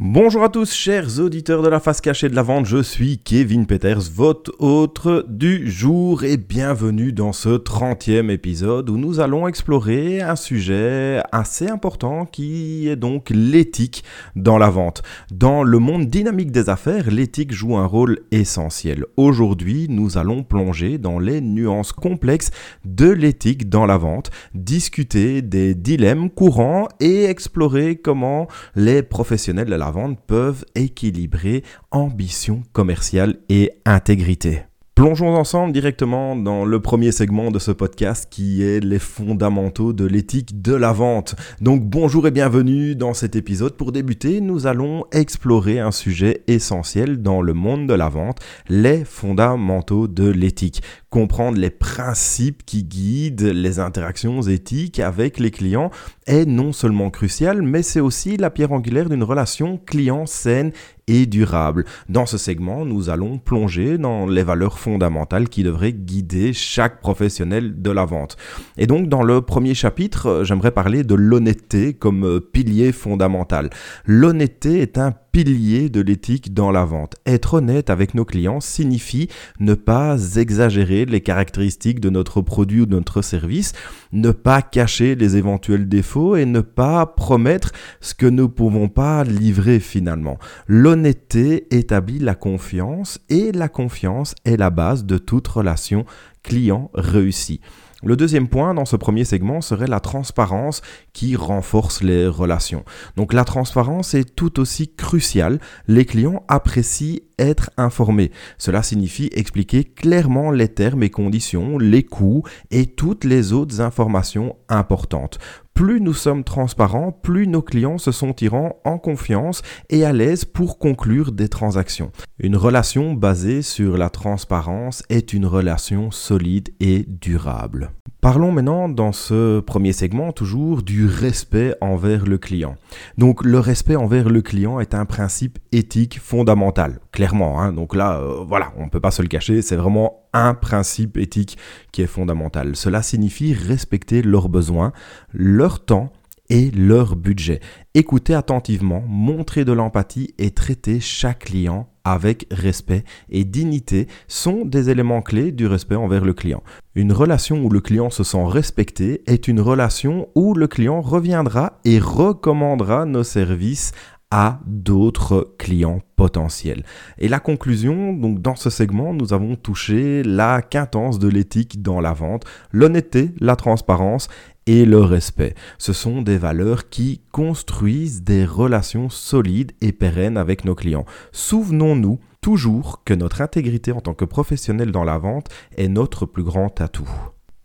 Bonjour à tous, chers auditeurs de la face cachée de la vente, je suis Kevin Peters, votre hôte du jour et bienvenue dans ce 30e épisode où nous allons explorer un sujet assez important qui est donc l'éthique dans la vente. Dans le monde dynamique des affaires, l'éthique joue un rôle essentiel. Aujourd'hui, nous allons plonger dans les nuances complexes de l'éthique dans la vente, discuter des dilemmes courants et explorer comment les professionnels de la peuvent équilibrer ambition commerciale et intégrité. Plongeons ensemble directement dans le premier segment de ce podcast qui est les fondamentaux de l'éthique de la vente. Donc bonjour et bienvenue dans cet épisode. Pour débuter, nous allons explorer un sujet essentiel dans le monde de la vente, les fondamentaux de l'éthique comprendre les principes qui guident les interactions éthiques avec les clients est non seulement crucial, mais c'est aussi la pierre angulaire d'une relation client saine et durable. Dans ce segment, nous allons plonger dans les valeurs fondamentales qui devraient guider chaque professionnel de la vente. Et donc, dans le premier chapitre, j'aimerais parler de l'honnêteté comme pilier fondamental. L'honnêteté est un pilier de l'éthique dans la vente. Être honnête avec nos clients signifie ne pas exagérer les caractéristiques de notre produit ou de notre service, ne pas cacher les éventuels défauts et ne pas promettre ce que nous ne pouvons pas livrer finalement. L'honnêteté établit la confiance et la confiance est la base de toute relation client réussie. Le deuxième point dans ce premier segment serait la transparence qui renforce les relations. Donc la transparence est tout aussi cruciale. Les clients apprécient être informés. Cela signifie expliquer clairement les termes et conditions, les coûts et toutes les autres informations importantes plus nous sommes transparents, plus nos clients se sentiront en confiance et à l'aise pour conclure des transactions. Une relation basée sur la transparence est une relation solide et durable. Parlons maintenant dans ce premier segment toujours du respect envers le client. Donc le respect envers le client est un principe éthique fondamental, clairement. Hein. Donc là, euh, voilà, on ne peut pas se le cacher, c'est vraiment un principe éthique qui est fondamental. Cela signifie respecter leurs besoins, leur temps et leur budget. Écouter attentivement, montrer de l'empathie et traiter chaque client avec respect et dignité sont des éléments clés du respect envers le client. Une relation où le client se sent respecté est une relation où le client reviendra et recommandera nos services à d'autres clients potentiels. Et la conclusion, donc dans ce segment, nous avons touché la quintance de l'éthique dans la vente, l'honnêteté, la transparence et le respect. Ce sont des valeurs qui construisent des relations solides et pérennes avec nos clients. Souvenons-nous toujours que notre intégrité en tant que professionnel dans la vente est notre plus grand atout.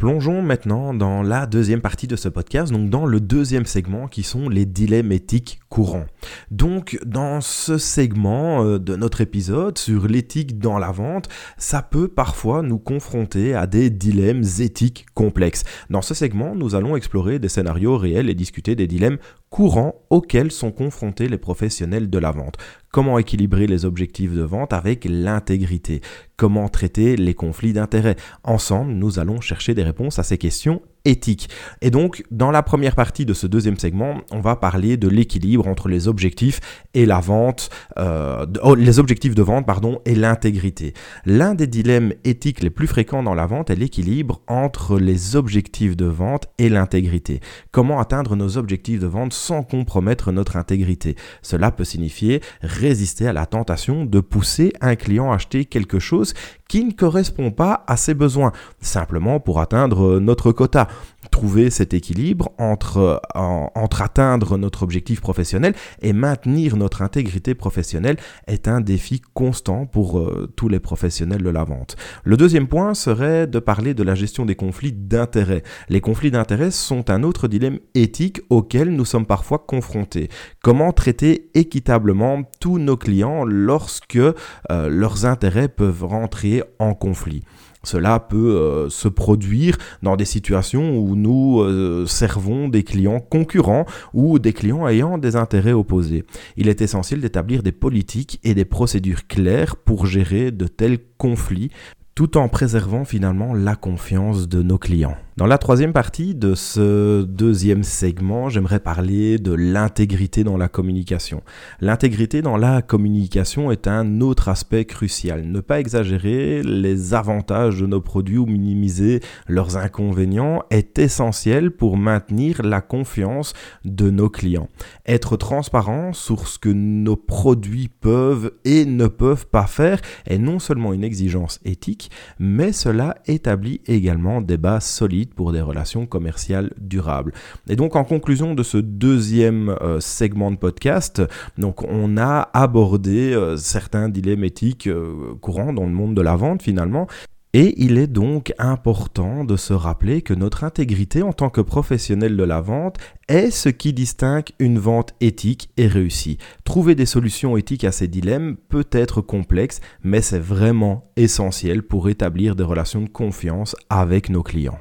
Plongeons maintenant dans la deuxième partie de ce podcast, donc dans le deuxième segment qui sont les dilemmes éthiques courants. Donc dans ce segment euh, de notre épisode sur l'éthique dans la vente, ça peut parfois nous confronter à des dilemmes éthiques complexes. Dans ce segment, nous allons explorer des scénarios réels et discuter des dilemmes courants auxquels sont confrontés les professionnels de la vente. Comment équilibrer les objectifs de vente avec l'intégrité? Comment traiter les conflits d'intérêts? Ensemble, nous allons chercher des réponses à ces questions éthique. Et donc, dans la première partie de ce deuxième segment, on va parler de l'équilibre entre les objectifs et la vente, euh, oh, les objectifs de vente, pardon, et l'intégrité. L'un des dilemmes éthiques les plus fréquents dans la vente est l'équilibre entre les objectifs de vente et l'intégrité. Comment atteindre nos objectifs de vente sans compromettre notre intégrité? Cela peut signifier résister à la tentation de pousser un client à acheter quelque chose qui ne correspond pas à ses besoins, simplement pour atteindre notre quota trouver cet équilibre entre, entre atteindre notre objectif professionnel et maintenir notre intégrité professionnelle est un défi constant pour euh, tous les professionnels de la vente. Le deuxième point serait de parler de la gestion des conflits d'intérêts. Les conflits d'intérêts sont un autre dilemme éthique auquel nous sommes parfois confrontés. Comment traiter équitablement tous nos clients lorsque euh, leurs intérêts peuvent rentrer en conflit? Cela peut euh, se produire dans des situations où nous euh, servons des clients concurrents ou des clients ayant des intérêts opposés. Il est essentiel d'établir des politiques et des procédures claires pour gérer de tels conflits tout en préservant finalement la confiance de nos clients. Dans la troisième partie de ce deuxième segment, j'aimerais parler de l'intégrité dans la communication. L'intégrité dans la communication est un autre aspect crucial. Ne pas exagérer les avantages de nos produits ou minimiser leurs inconvénients est essentiel pour maintenir la confiance de nos clients. Être transparent sur ce que nos produits peuvent et ne peuvent pas faire est non seulement une exigence éthique, mais cela établit également des bases solides pour des relations commerciales durables. Et donc en conclusion de ce deuxième euh, segment de podcast, donc on a abordé euh, certains dilemmes éthiques euh, courants dans le monde de la vente finalement et il est donc important de se rappeler que notre intégrité en tant que professionnel de la vente est ce qui distingue une vente éthique et réussie. Trouver des solutions éthiques à ces dilemmes peut être complexe, mais c'est vraiment essentiel pour établir des relations de confiance avec nos clients.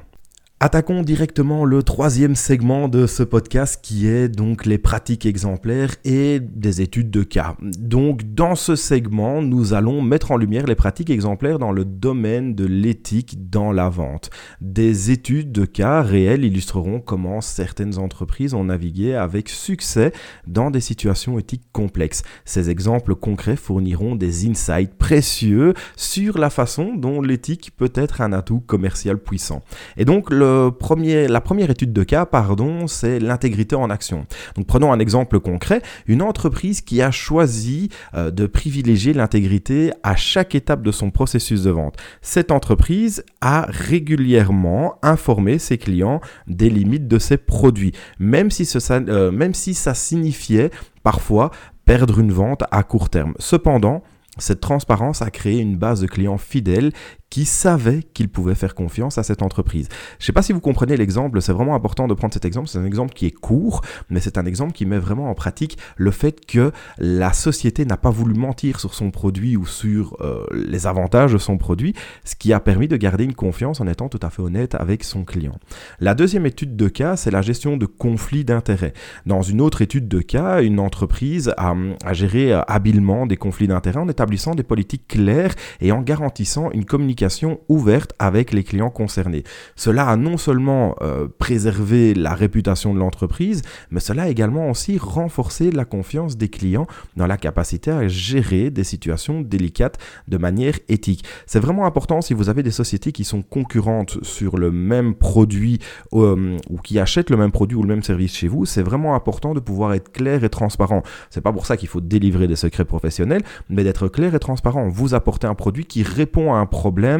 Attaquons directement le troisième segment de ce podcast qui est donc les pratiques exemplaires et des études de cas. Donc dans ce segment, nous allons mettre en lumière les pratiques exemplaires dans le domaine de l'éthique dans la vente. Des études de cas réels illustreront comment certaines entreprises ont navigué avec succès dans des situations éthiques complexes. Ces exemples concrets fourniront des insights précieux sur la façon dont l'éthique peut être un atout commercial puissant. Et donc le premier, la première étude de cas, c'est l'intégrité en action. Donc prenons un exemple concret, une entreprise qui a choisi euh, de privilégier l'intégrité à chaque étape de son processus de vente. Cette entreprise a régulièrement informé ses clients des limites de ses produits, même si, euh, même si ça signifiait parfois perdre une vente à court terme. Cependant, cette transparence a créé une base de clients fidèles qui savait qu'il pouvait faire confiance à cette entreprise. Je ne sais pas si vous comprenez l'exemple, c'est vraiment important de prendre cet exemple. C'est un exemple qui est court, mais c'est un exemple qui met vraiment en pratique le fait que la société n'a pas voulu mentir sur son produit ou sur euh, les avantages de son produit, ce qui a permis de garder une confiance en étant tout à fait honnête avec son client. La deuxième étude de cas, c'est la gestion de conflits d'intérêts. Dans une autre étude de cas, une entreprise a, a géré euh, habilement des conflits d'intérêts en établissant des politiques claires et en garantissant une communication ouverte avec les clients concernés. Cela a non seulement euh, préservé la réputation de l'entreprise, mais cela a également aussi renforcé la confiance des clients dans la capacité à gérer des situations délicates de manière éthique. C'est vraiment important si vous avez des sociétés qui sont concurrentes sur le même produit euh, ou qui achètent le même produit ou le même service chez vous, c'est vraiment important de pouvoir être clair et transparent. C'est pas pour ça qu'il faut délivrer des secrets professionnels, mais d'être clair et transparent. Vous apportez un produit qui répond à un problème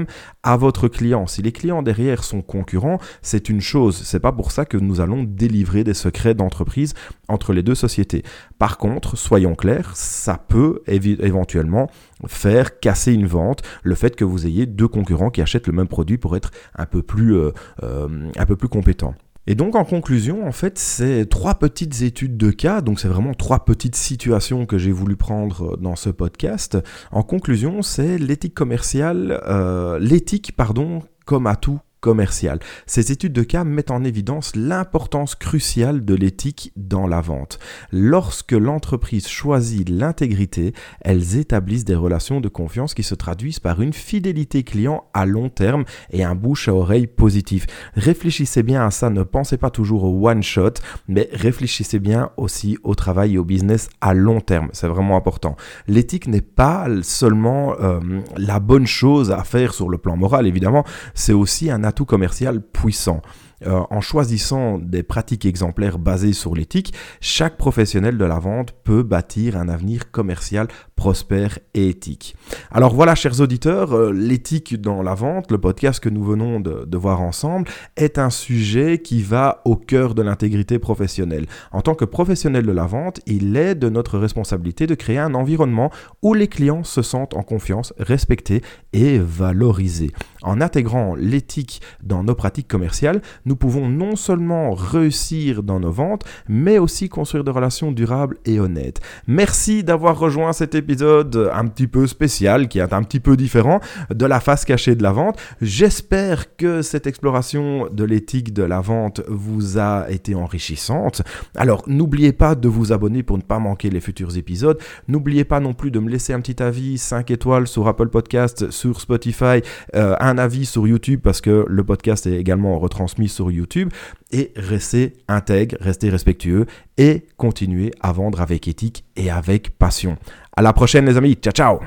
à votre client. Si les clients derrière sont concurrents, c'est une chose. C'est pas pour ça que nous allons délivrer des secrets d'entreprise entre les deux sociétés. Par contre, soyons clairs, ça peut éventuellement faire casser une vente, le fait que vous ayez deux concurrents qui achètent le même produit pour être un peu plus, euh, euh, un peu plus compétents. Et donc en conclusion, en fait, c'est trois petites études de cas, donc c'est vraiment trois petites situations que j'ai voulu prendre dans ce podcast. En conclusion, c'est l'éthique commerciale, euh, l'éthique, pardon, comme atout commercial. Ces études de cas mettent en évidence l'importance cruciale de l'éthique dans la vente. Lorsque l'entreprise choisit l'intégrité, elles établissent des relations de confiance qui se traduisent par une fidélité client à long terme et un bouche à oreille positif. Réfléchissez bien à ça, ne pensez pas toujours au one shot, mais réfléchissez bien aussi au travail et au business à long terme. C'est vraiment important. L'éthique n'est pas seulement euh, la bonne chose à faire sur le plan moral, évidemment, c'est aussi un atout commercial puissant. Euh, en choisissant des pratiques exemplaires basées sur l'éthique, chaque professionnel de la vente peut bâtir un avenir commercial prospère et éthique. Alors voilà, chers auditeurs, euh, l'éthique dans la vente, le podcast que nous venons de, voir ensemble, est un sujet qui va au cœur de l'intégrité professionnelle. En tant que professionnel de la vente, il est de notre responsabilité de créer un environnement où les clients se sentent en confiance, respectés et valorisés. En intégrant l'éthique dans nos pratiques commerciales, nous pouvons non seulement réussir dans nos ventes, mais aussi construire des relations durables et honnêtes. Merci d'avoir rejoint cet épisode un petit peu spécial, qui est un petit peu différent de la face cachée de la vente. J'espère que cette exploration de l'éthique de la vente vous a été enrichissante. Alors n'oubliez pas de vous abonner pour ne pas manquer les futurs épisodes. N'oubliez pas non plus de me laisser un petit avis 5 étoiles sur Apple Podcast, sur Spotify, euh, un avis sur YouTube parce que le podcast est également retransmis sur YouTube. Et restez intègre, restez respectueux et continuez à vendre avec éthique et avec passion. À la prochaine les amis, ciao ciao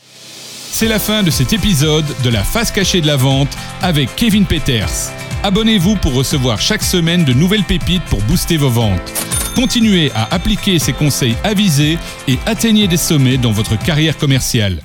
C'est la fin de cet épisode de la face cachée de la vente avec Kevin Peters. Abonnez-vous pour recevoir chaque semaine de nouvelles pépites pour booster vos ventes. Continuez à appliquer ces conseils avisés et atteignez des sommets dans votre carrière commerciale.